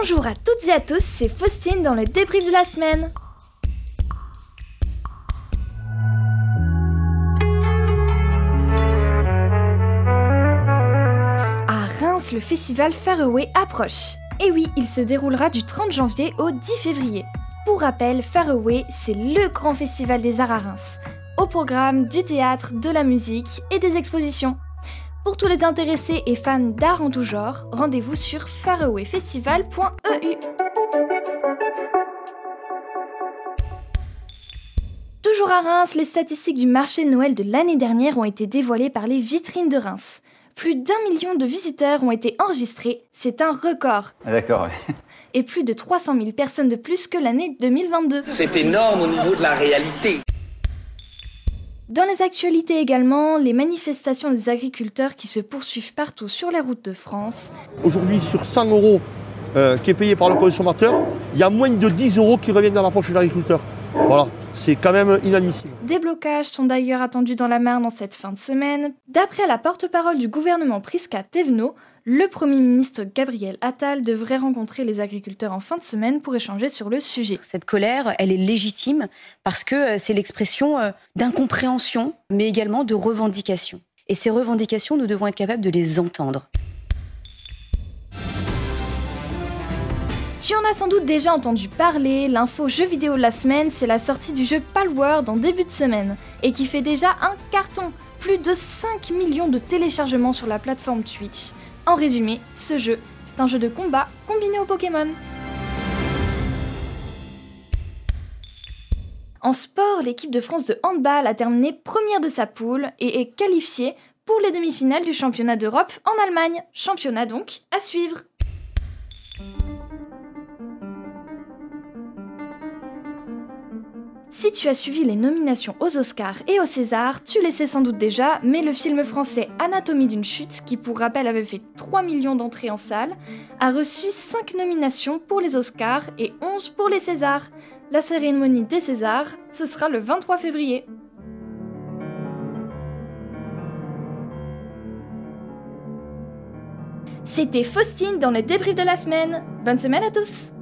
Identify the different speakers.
Speaker 1: Bonjour à toutes et à tous, c'est Faustine dans le débrief de la semaine. À Reims, le festival Faraway approche. Et oui, il se déroulera du 30 janvier au 10 février. Pour rappel, Faraway, c'est le grand festival des arts à Reims. Au programme du théâtre, de la musique et des expositions. Pour tous les intéressés et fans d'art en tout genre, rendez-vous sur farawayfestival.eu. Toujours à Reims, les statistiques du marché de Noël de l'année dernière ont été dévoilées par les vitrines de Reims. Plus d'un million de visiteurs ont été enregistrés, c'est un record.
Speaker 2: Ah, D'accord, ouais.
Speaker 1: Et plus de 300 000 personnes de plus que l'année 2022.
Speaker 3: C'est énorme au niveau de la réalité.
Speaker 1: Dans les actualités également, les manifestations des agriculteurs qui se poursuivent partout sur les routes de France.
Speaker 4: Aujourd'hui, sur 100 euros euh, qui est payé par le consommateur, il y a moins de 10 euros qui reviennent dans la poche de l'agriculteur. Voilà, c'est quand même inadmissible.
Speaker 1: Des blocages sont d'ailleurs attendus dans la Marne en cette fin de semaine. D'après la porte-parole du gouvernement Prisca Thévenot, le Premier ministre Gabriel Attal devrait rencontrer les agriculteurs en fin de semaine pour échanger sur le sujet.
Speaker 5: Cette colère, elle est légitime parce que euh, c'est l'expression euh, d'incompréhension, mais également de revendications. Et ces revendications, nous devons être capables de les entendre.
Speaker 1: Tu en as sans doute déjà entendu parler, l'info jeu vidéo de la semaine, c'est la sortie du jeu Palworld en début de semaine, et qui fait déjà un carton, plus de 5 millions de téléchargements sur la plateforme Twitch. En résumé, ce jeu, c'est un jeu de combat combiné au Pokémon. En sport, l'équipe de France de handball a terminé première de sa poule et est qualifiée pour les demi-finales du championnat d'Europe en Allemagne. Championnat donc à suivre. Si tu as suivi les nominations aux Oscars et aux Césars, tu le sais sans doute déjà, mais le film français Anatomie d'une chute, qui pour rappel avait fait 3 millions d'entrées en salle, a reçu 5 nominations pour les Oscars et 11 pour les Césars. La cérémonie des Césars, ce sera le 23 février. C'était Faustine dans le débrief de la semaine. Bonne semaine à tous